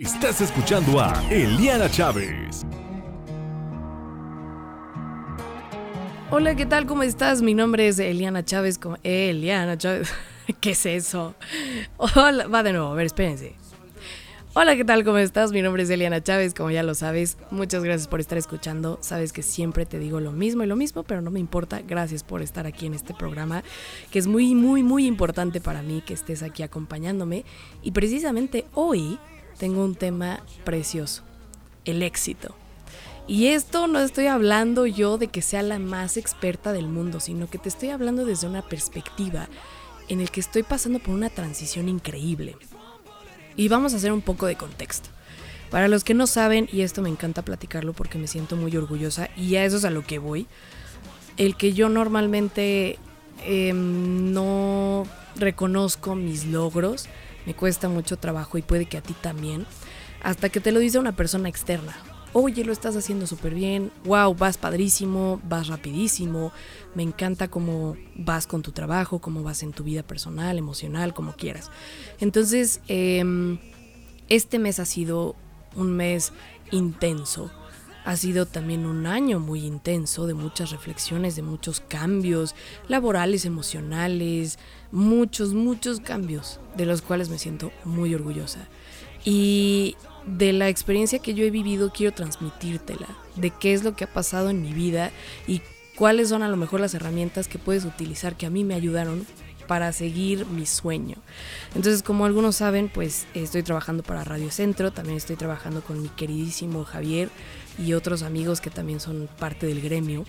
Estás escuchando a Eliana Chávez. Hola, ¿qué tal? ¿Cómo estás? Mi nombre es Eliana Chávez. Como... Eliana Chávez. ¿Qué es eso? Hola, va de nuevo, a ver, espérense. Hola, ¿qué tal? ¿Cómo estás? Mi nombre es Eliana Chávez, como ya lo sabes. Muchas gracias por estar escuchando. Sabes que siempre te digo lo mismo y lo mismo, pero no me importa. Gracias por estar aquí en este programa, que es muy, muy, muy importante para mí que estés aquí acompañándome. Y precisamente hoy tengo un tema precioso, el éxito. Y esto no estoy hablando yo de que sea la más experta del mundo, sino que te estoy hablando desde una perspectiva en el que estoy pasando por una transición increíble. Y vamos a hacer un poco de contexto. Para los que no saben, y esto me encanta platicarlo porque me siento muy orgullosa, y a eso es a lo que voy, el que yo normalmente em, no reconozco mis logros, me cuesta mucho trabajo y puede que a ti también, hasta que te lo dice una persona externa. Oye, lo estás haciendo súper bien, wow, vas padrísimo, vas rapidísimo, me encanta cómo vas con tu trabajo, cómo vas en tu vida personal, emocional, como quieras. Entonces, em, este mes ha sido un mes intenso, ha sido también un año muy intenso de muchas reflexiones, de muchos cambios laborales, emocionales, muchos, muchos cambios de los cuales me siento muy orgullosa. Y de la experiencia que yo he vivido quiero transmitírtela, de qué es lo que ha pasado en mi vida y cuáles son a lo mejor las herramientas que puedes utilizar que a mí me ayudaron para seguir mi sueño. Entonces, como algunos saben, pues estoy trabajando para Radio Centro, también estoy trabajando con mi queridísimo Javier y otros amigos que también son parte del gremio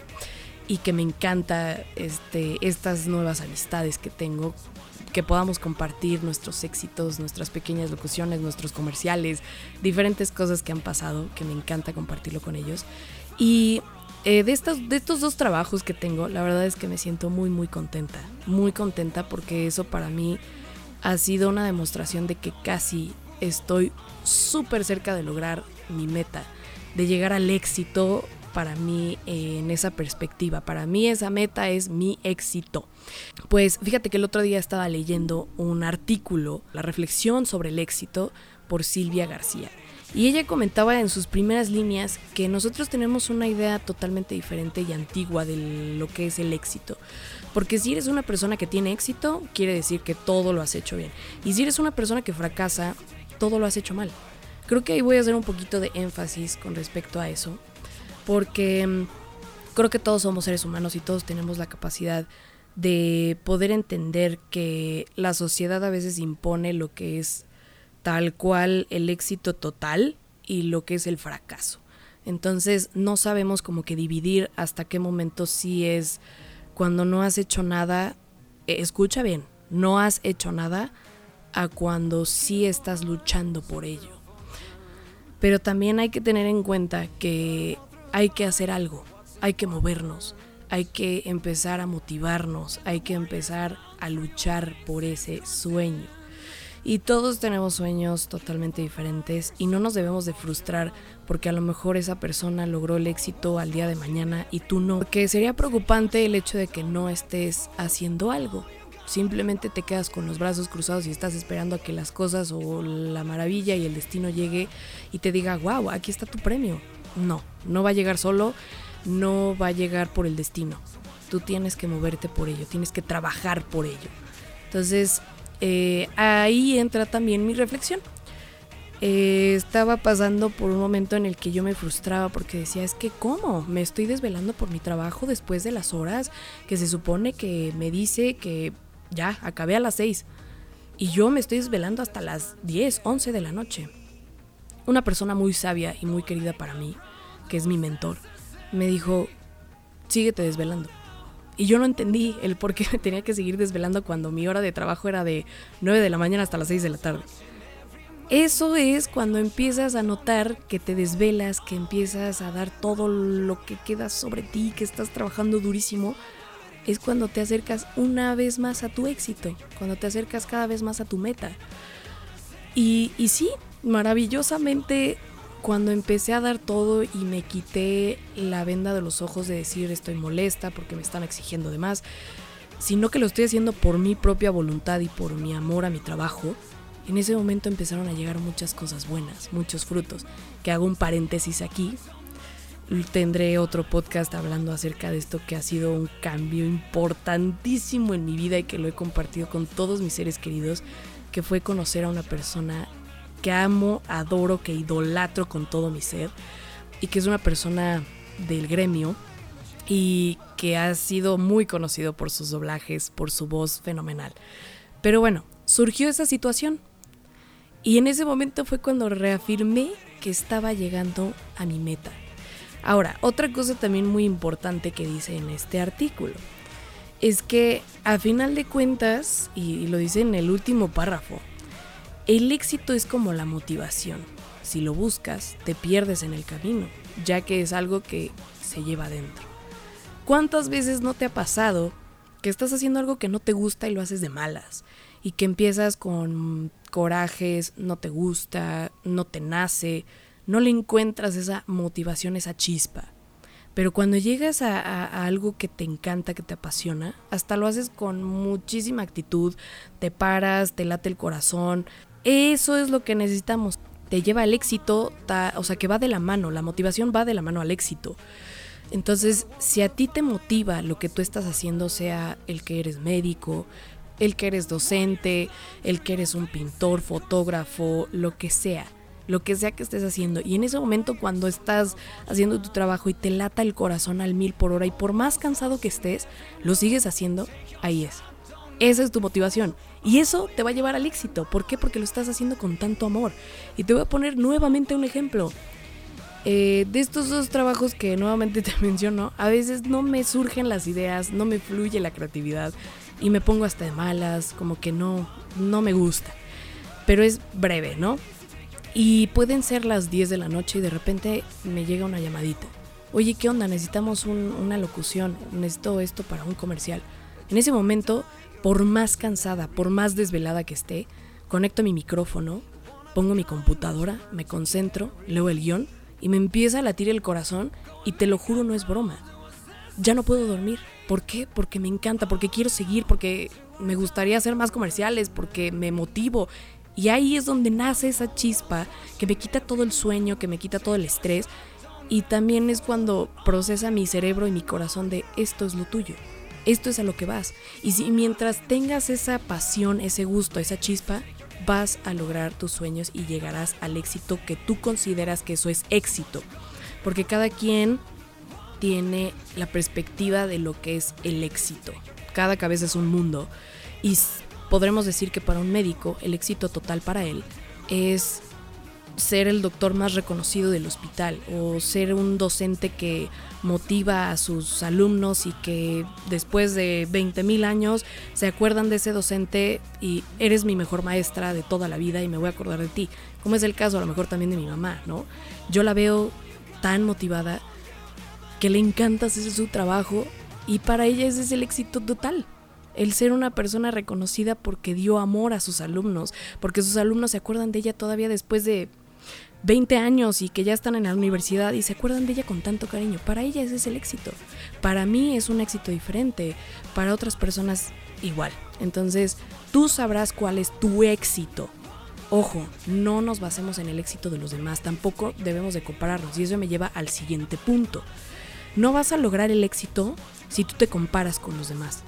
y que me encanta este, estas nuevas amistades que tengo, que podamos compartir nuestros éxitos, nuestras pequeñas locuciones, nuestros comerciales, diferentes cosas que han pasado, que me encanta compartirlo con ellos. Y eh, de, estos, de estos dos trabajos que tengo, la verdad es que me siento muy, muy contenta. Muy contenta porque eso para mí ha sido una demostración de que casi estoy súper cerca de lograr mi meta, de llegar al éxito para mí en esa perspectiva. Para mí esa meta es mi éxito. Pues fíjate que el otro día estaba leyendo un artículo, la reflexión sobre el éxito por Silvia García. Y ella comentaba en sus primeras líneas que nosotros tenemos una idea totalmente diferente y antigua de lo que es el éxito. Porque si eres una persona que tiene éxito, quiere decir que todo lo has hecho bien. Y si eres una persona que fracasa, todo lo has hecho mal. Creo que ahí voy a hacer un poquito de énfasis con respecto a eso. Porque mm, creo que todos somos seres humanos y todos tenemos la capacidad de poder entender que la sociedad a veces impone lo que es tal cual el éxito total y lo que es el fracaso. Entonces no sabemos como que dividir hasta qué momento sí es cuando no has hecho nada, eh, escucha bien, no has hecho nada a cuando sí estás luchando por ello. Pero también hay que tener en cuenta que hay que hacer algo, hay que movernos, hay que empezar a motivarnos, hay que empezar a luchar por ese sueño. Y todos tenemos sueños totalmente diferentes y no nos debemos de frustrar porque a lo mejor esa persona logró el éxito al día de mañana y tú no. Porque sería preocupante el hecho de que no estés haciendo algo. Simplemente te quedas con los brazos cruzados y estás esperando a que las cosas o la maravilla y el destino llegue y te diga, wow, aquí está tu premio. No, no va a llegar solo, no va a llegar por el destino. Tú tienes que moverte por ello, tienes que trabajar por ello. Entonces, eh, ahí entra también mi reflexión. Eh, estaba pasando por un momento en el que yo me frustraba porque decía, es que ¿cómo? Me estoy desvelando por mi trabajo después de las horas que se supone que me dice que ya, acabé a las 6. Y yo me estoy desvelando hasta las 10, 11 de la noche. Una persona muy sabia y muy querida para mí, que es mi mentor, me dijo, síguete desvelando. Y yo no entendí el por qué tenía que seguir desvelando cuando mi hora de trabajo era de 9 de la mañana hasta las 6 de la tarde. Eso es cuando empiezas a notar que te desvelas, que empiezas a dar todo lo que queda sobre ti, que estás trabajando durísimo. Es cuando te acercas una vez más a tu éxito, cuando te acercas cada vez más a tu meta. Y, sí, maravillosamente cuando empecé a dar todo y me quité la venda de los ojos de decir estoy molesta porque me están exigiendo de más, sino que lo estoy haciendo por mi propia voluntad y por mi amor a mi trabajo, En ese momento empezaron a llegar muchas cosas buenas, muchos frutos, que hago un paréntesis aquí. Tendré otro podcast hablando acerca de esto que ha sido un cambio importantísimo en mi vida y que lo he compartido con todos mis seres queridos, que fue conocer a una persona que amo, adoro, que idolatro con todo mi ser y que es una persona del gremio y que ha sido muy conocido por sus doblajes, por su voz fenomenal. Pero bueno, surgió esa situación y en ese momento fue cuando reafirmé que estaba llegando a mi meta. Ahora, otra cosa también muy importante que dice en este artículo es que a final de cuentas, y lo dice en el último párrafo, el éxito es como la motivación. Si lo buscas, te pierdes en el camino, ya que es algo que se lleva adentro. ¿Cuántas veces no te ha pasado que estás haciendo algo que no te gusta y lo haces de malas? Y que empiezas con corajes, no te gusta, no te nace, no le encuentras esa motivación, esa chispa. Pero cuando llegas a, algo que te encanta, que te apasiona, hasta lo haces con muchísima actitud, te paras, te late el corazón. Eso es lo que necesitamos. Te lleva al éxito, o sea, que va de la mano, la motivación va de la mano al éxito. Entonces, si a ti te motiva lo que tú estás haciendo, sea el que eres médico, el que eres docente, el que eres un pintor, fotógrafo, lo que sea, lo que sea que estés haciendo. Y en ese momento cuando estás haciendo tu trabajo y te lata el corazón al mil por hora y por más cansado que estés, lo sigues haciendo, ahí es. Esa es tu motivación. Y eso te va a llevar al éxito. ¿Por qué? Porque lo estás haciendo con tanto amor. Y te voy a poner nuevamente un ejemplo. Eh, de estos dos trabajos que nuevamente te menciono, a veces no me surgen las ideas, no me fluye la creatividad y me pongo hasta de malas, como que no, no me gusta. Pero es breve, ¿no? Y pueden ser las 10 de la noche y de repente me llega una llamadita. Oye, ¿qué onda? Necesitamos una locución, necesito esto para un comercial. En ese momento, por más cansada, por más desvelada que esté, conecto mi micrófono, pongo mi computadora, me concentro, leo el guion y me empieza a latir el corazón y te lo juro no es broma. Ya no puedo dormir. ¿Por qué? Porque me encanta, porque quiero seguir, porque me gustaría hacer más comerciales, porque me motivo. Y ahí es donde nace esa chispa que me quita todo el sueño, que me quita todo el estrés. Y también es cuando procesa mi cerebro y mi corazón de esto es lo tuyo, esto es a lo que vas. Y si mientras tengas esa pasión, ese gusto, esa chispa, vas a lograr tus sueños y llegarás al éxito que tú consideras que eso es éxito. Porque cada quien tiene la perspectiva de lo que es el éxito. Cada cabeza es un mundo y podremos decir que para un médico el éxito total para él es ser el doctor más reconocido del hospital o ser un docente que motiva a sus alumnos y que después de 20 mil años se acuerdan de ese docente y eres mi mejor maestra de toda la vida y me voy a acordar de ti, como es el caso a lo mejor también de mi mamá, ¿no? Yo la veo tan motivada que le encanta hacer su trabajo y para ella ese es el éxito total. El ser una persona reconocida porque dio amor a sus alumnos, porque sus alumnos se acuerdan de ella todavía después de 20 años y que ya están en la universidad y se acuerdan de ella con tanto cariño. Para ella ese es el éxito. Para mí es un éxito diferente, para otras personas igual. Entonces, tú sabrás cuál es tu éxito. Ojo, no nos basemos en el éxito de los demás, tampoco debemos de compararnos y eso me lleva al siguiente punto. No vas a lograr el éxito si tú te comparas con los demás.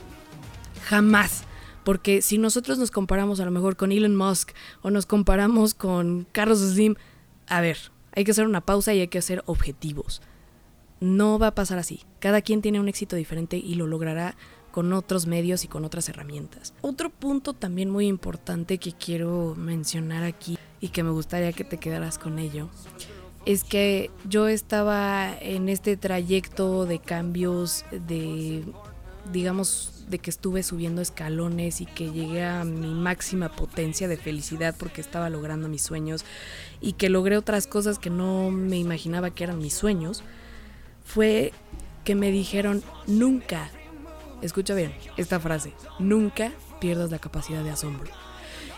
Jamás. Porque si nosotros nos comparamos a lo mejor con Elon Musk o nos comparamos con Carlos Slim, a ver, hay que hacer una pausa y hay que ser objetivos. No va a pasar así. Cada quien tiene un éxito diferente y lo logrará con otros medios y con otras herramientas. Otro punto también muy importante que quiero mencionar aquí y que me gustaría que te quedaras con ello es que yo estaba en este trayecto de cambios, de, digamos, de que estuve subiendo escalones y que llegué a mi máxima potencia de felicidad porque estaba logrando mis sueños y que logré otras cosas que no me imaginaba que eran mis sueños, fue que me dijeron, nunca, escucha bien esta frase, nunca pierdas la capacidad de asombro.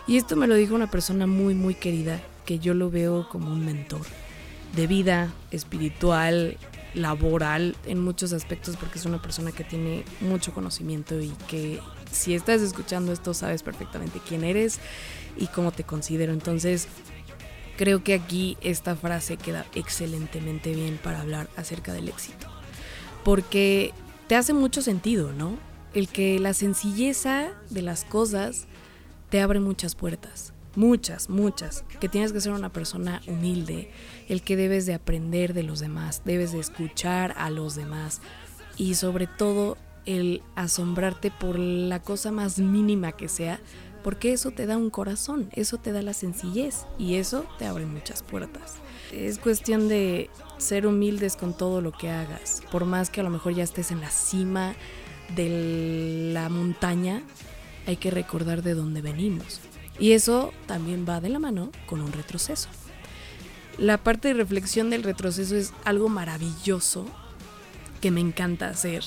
Y esto me lo dijo una persona muy, muy querida, que yo lo veo como un mentor de vida, espiritual, laboral, en muchos aspectos, porque es una persona que tiene mucho conocimiento y que si estás escuchando esto sabes perfectamente quién eres y cómo te considero. Entonces, creo que aquí esta frase queda excelentemente bien para hablar acerca del éxito. Porque te hace mucho sentido, ¿no? El que la sencilleza de las cosas te abre muchas puertas. Muchas, muchas. Que tienes que ser una persona humilde. El que debes de aprender de los demás. Debes de escuchar a los demás. Y sobre todo el asombrarte por la cosa más mínima que sea porque eso te da un corazón, eso te da la sencillez y eso te abre muchas puertas. Es cuestión de ser humildes con todo lo que hagas, por más que a lo mejor ya estés en la cima de la montaña, hay que recordar de dónde venimos. Y eso también va de la mano con un retroceso. La parte de reflexión del retroceso es algo maravilloso que me encanta hacer.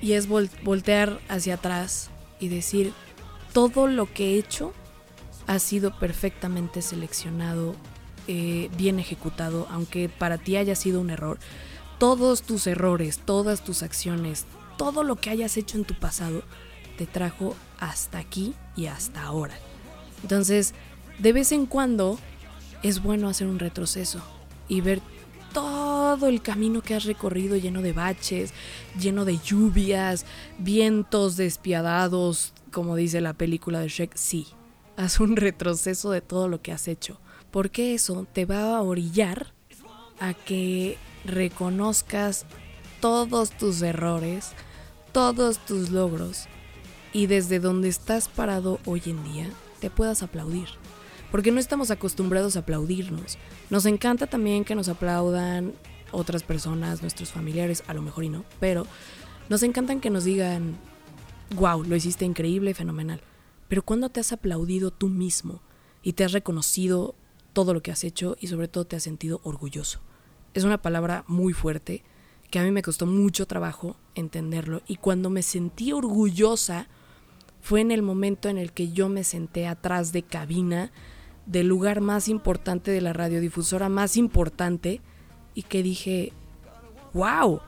Y es voltear hacia atrás y decir, todo lo que he hecho ha sido perfectamente seleccionado, eh, bien ejecutado, aunque para ti haya sido un error. Todos tus errores, todas tus acciones, todo lo que hayas hecho en tu pasado, te trajo hasta aquí y hasta ahora. Entonces, de vez en cuando es bueno hacer un retroceso y ver todo el camino que has recorrido lleno de baches, lleno de lluvias, vientos despiadados, como dice la película de Shrek, sí, haz un retroceso de todo lo que has hecho, porque eso te va a orillar a que reconozcas todos tus errores, todos tus logros y desde donde estás parado hoy en día te puedas aplaudir. Porque no estamos acostumbrados a aplaudirnos. Nos encanta también que nos aplaudan otras personas, nuestros familiares, a lo mejor y no, pero nos encantan que nos digan, wow, lo hiciste increíble, fenomenal. Pero ¿cuándo te has aplaudido tú mismo y te has reconocido todo lo que has hecho y sobre todo te has sentido orgulloso? Es una palabra muy fuerte que a mí me costó mucho trabajo entenderlo y cuando me sentí orgullosa fue en el momento en el que yo me senté atrás de cabina del lugar más importante de la radiodifusora más importante y que dije, wow,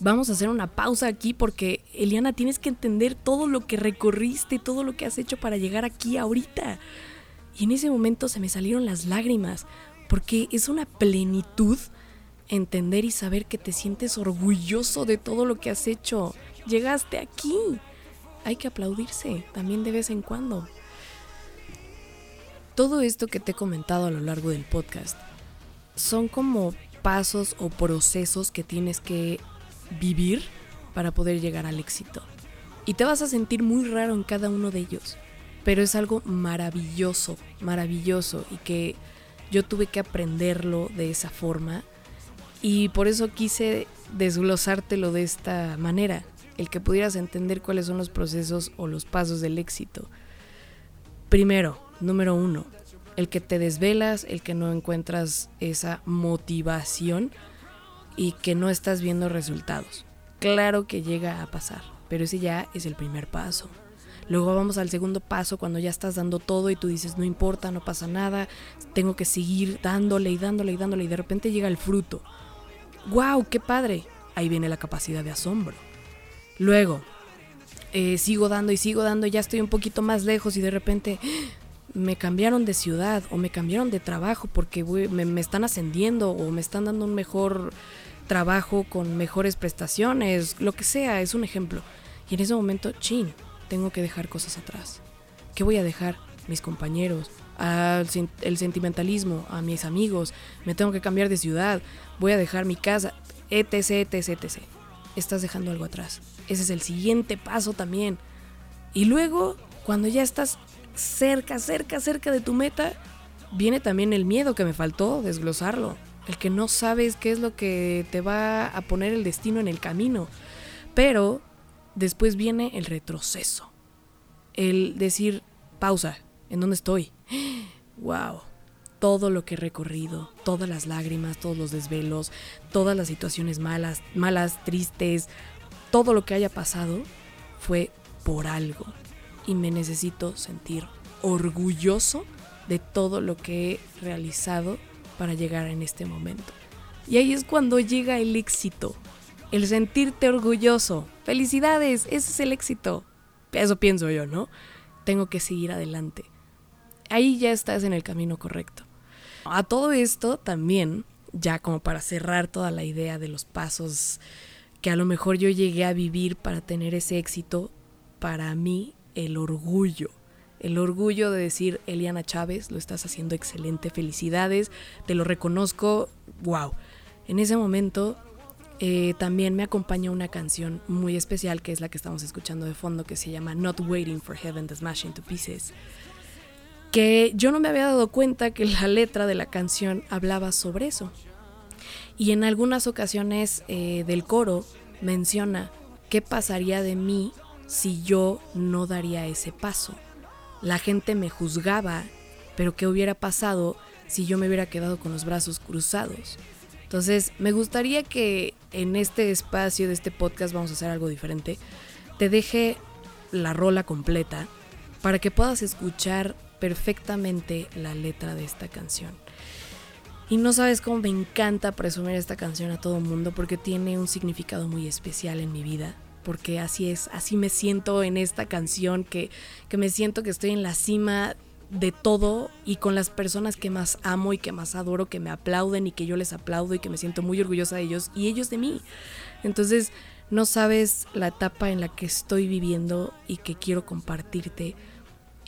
vamos a hacer una pausa aquí porque Eliana tienes que entender todo lo que recorriste, todo lo que has hecho para llegar aquí ahorita. Y en ese momento se me salieron las lágrimas porque es una plenitud entender y saber que te sientes orgulloso de todo lo que has hecho. Llegaste aquí. Hay que aplaudirse también de vez en cuando. Todo esto que te he comentado a lo largo del podcast son como pasos o procesos que tienes que vivir para poder llegar al éxito. Y te vas a sentir muy raro en cada uno de ellos, pero es algo maravilloso, maravilloso y que yo tuve que aprenderlo de esa forma y por eso quise desglosártelo de esta manera, el que pudieras entender cuáles son los procesos o los pasos del éxito. Primero, número uno, el que te desvelas, el que no encuentras esa motivación y que no estás viendo resultados. Claro que llega a pasar, pero ese ya es el primer paso. Luego vamos al segundo paso cuando ya estás dando todo y tú dices, no importa, no pasa nada, tengo que seguir dándole y dándole y dándole y de repente llega el fruto. ¡Wow! ¡Qué padre! Ahí viene la capacidad de asombro. Luego, eh, sigo dando y sigo dando, ya estoy un poquito más lejos y de repente me cambiaron de ciudad o me cambiaron de trabajo porque me, están ascendiendo o me están dando un mejor trabajo con mejores prestaciones, lo que sea, es un ejemplo. Y en ese momento, chin, tengo que dejar cosas atrás. ¿Qué voy a dejar? Mis compañeros, el sentimentalismo, a mis amigos, me tengo que cambiar de ciudad, voy a dejar mi casa, etc, etc, etc. Estás dejando algo atrás. Ese es el siguiente paso también. Y luego, cuando ya estás cerca, cerca, cerca de tu meta, viene también el miedo que me faltó desglosarlo el que no sabes qué es lo que te va a poner el destino en el camino. Pero después viene el retroceso, el decir, pausa, ¿en dónde estoy? ¡Wow! Todo lo que he recorrido, todas las lágrimas, todos los desvelos, todas las situaciones malas, malas, tristes, todo lo que haya pasado fue por algo. Y me necesito sentir orgulloso de todo lo que he realizado para llegar en este momento. Y ahí es cuando llega el éxito, el sentirte orgulloso. Felicidades, ese es el éxito. Eso pienso yo, ¿no? Tengo que seguir adelante. Ahí ya estás en el camino correcto. A todo esto también, ya como para cerrar toda la idea de los pasos que a lo mejor yo llegué a vivir para tener ese éxito, para mí el orgullo. El orgullo de decir, Eliana Chávez, lo estás haciendo excelente, felicidades, te lo reconozco, wow. En ese momento eh, también me acompaña una canción muy especial que es la que estamos escuchando de fondo que se llama Not Waiting for Heaven to Smash into Pieces. Que yo no me había dado cuenta que la letra de la canción hablaba sobre eso. Y en algunas ocasiones eh, del coro menciona qué pasaría de mí si yo no daría ese paso. La gente me juzgaba, pero ¿qué hubiera pasado si yo me hubiera quedado con los brazos cruzados? Entonces, me gustaría que en este espacio de este podcast vamos a hacer algo diferente. Te deje la rola completa para que puedas escuchar perfectamente la letra de esta canción. Y no sabes cómo me encanta presumir esta canción a todo mundo porque tiene un significado muy especial en mi vida. Porque así es, así me siento en esta canción, que, que me siento que estoy en la cima de todo y con las personas que más amo y que más adoro, que me aplauden y que yo les aplaudo y que me siento muy orgullosa de ellos y ellos de mí. Entonces, no sabes la etapa en la que estoy viviendo y que quiero compartirte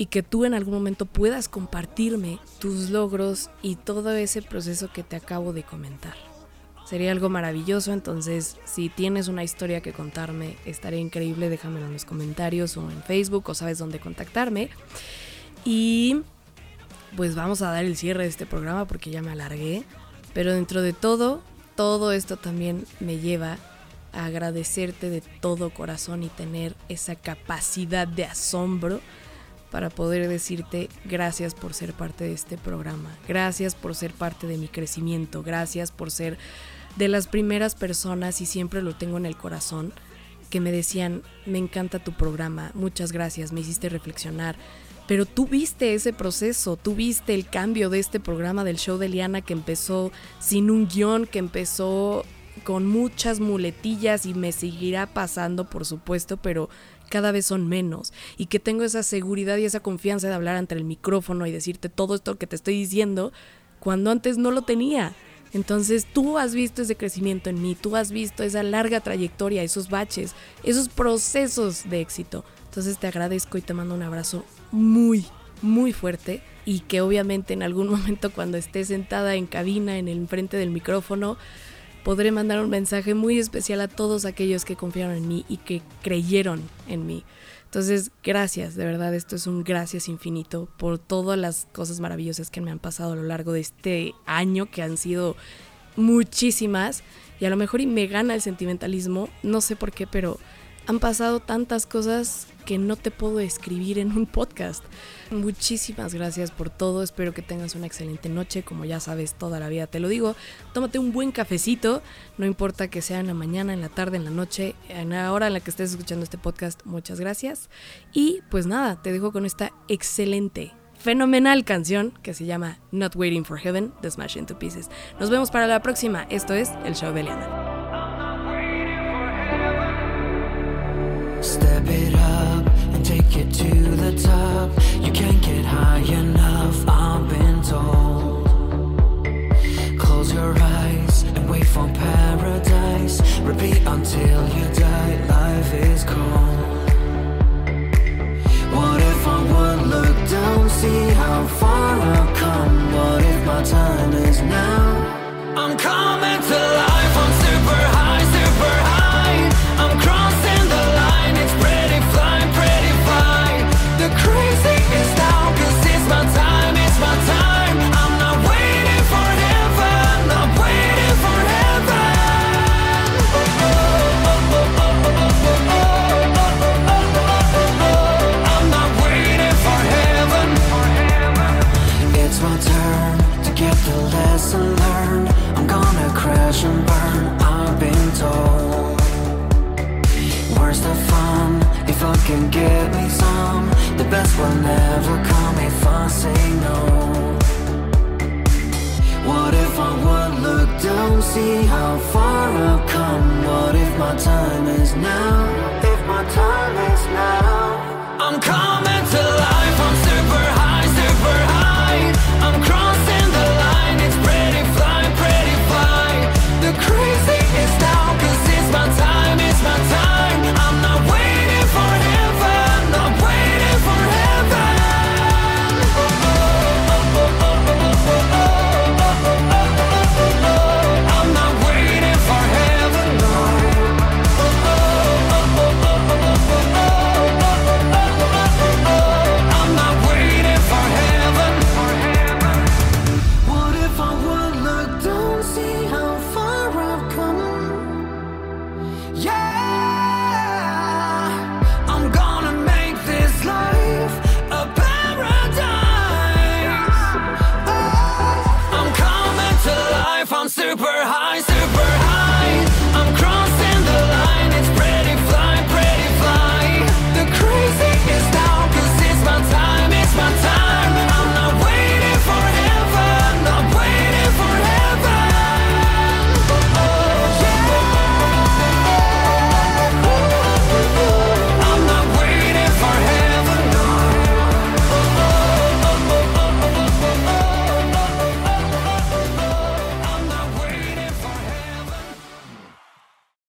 y que tú en algún momento puedas compartirme tus logros y todo ese proceso que te acabo de comentar. Sería algo maravilloso, entonces si tienes una historia que contarme, estaría increíble, déjamelo en los comentarios o en Facebook o sabes dónde contactarme. Y pues vamos a dar el cierre de este programa porque ya me alargué. Pero dentro de todo, todo esto también me lleva a agradecerte de todo corazón y tener esa capacidad de asombro para poder decirte gracias por ser parte de este programa, gracias por ser parte de mi crecimiento, gracias por ser de las primeras personas y siempre lo tengo en el corazón que me decían, me encanta tu programa, muchas gracias, me hiciste reflexionar, pero tú viste ese proceso, tú viste el cambio de este programa del show de Liana que empezó sin un guion, que empezó con muchas muletillas y me seguirá pasando, por supuesto, pero cada vez son menos y que tengo esa seguridad y esa confianza de hablar ante el micrófono y decirte todo esto que te estoy diciendo cuando antes no lo tenía. Entonces tú has visto ese crecimiento en mí, tú has visto esa larga trayectoria, esos baches, esos procesos de éxito. Entonces te agradezco y te mando un abrazo muy, muy fuerte y que obviamente en algún momento cuando esté sentada en cabina en el frente del micrófono podré mandar un mensaje muy especial a todos aquellos que confiaron en mí y que creyeron en mí. Entonces, gracias, de verdad, esto es un gracias infinito por todas las cosas maravillosas que me han pasado a lo largo de este año, que han sido muchísimas, y a lo mejor y me gana el sentimentalismo, no sé por qué, pero han pasado tantas cosas que no te puedo escribir en un podcast. Muchísimas gracias por todo, espero que tengas una excelente noche, como ya sabes, toda la vida te lo digo. Tómate un buen cafecito, no importa que sea en la mañana, en la tarde, en la noche, en la hora en la que estés escuchando este podcast, muchas gracias. Y pues nada, te dejo con esta excelente fenomenal canción que se llama Not Waiting for Heaven de Smash Into Pieces. Nos vemos para la próxima. Esto es El Show de Liana. Step it up and take it to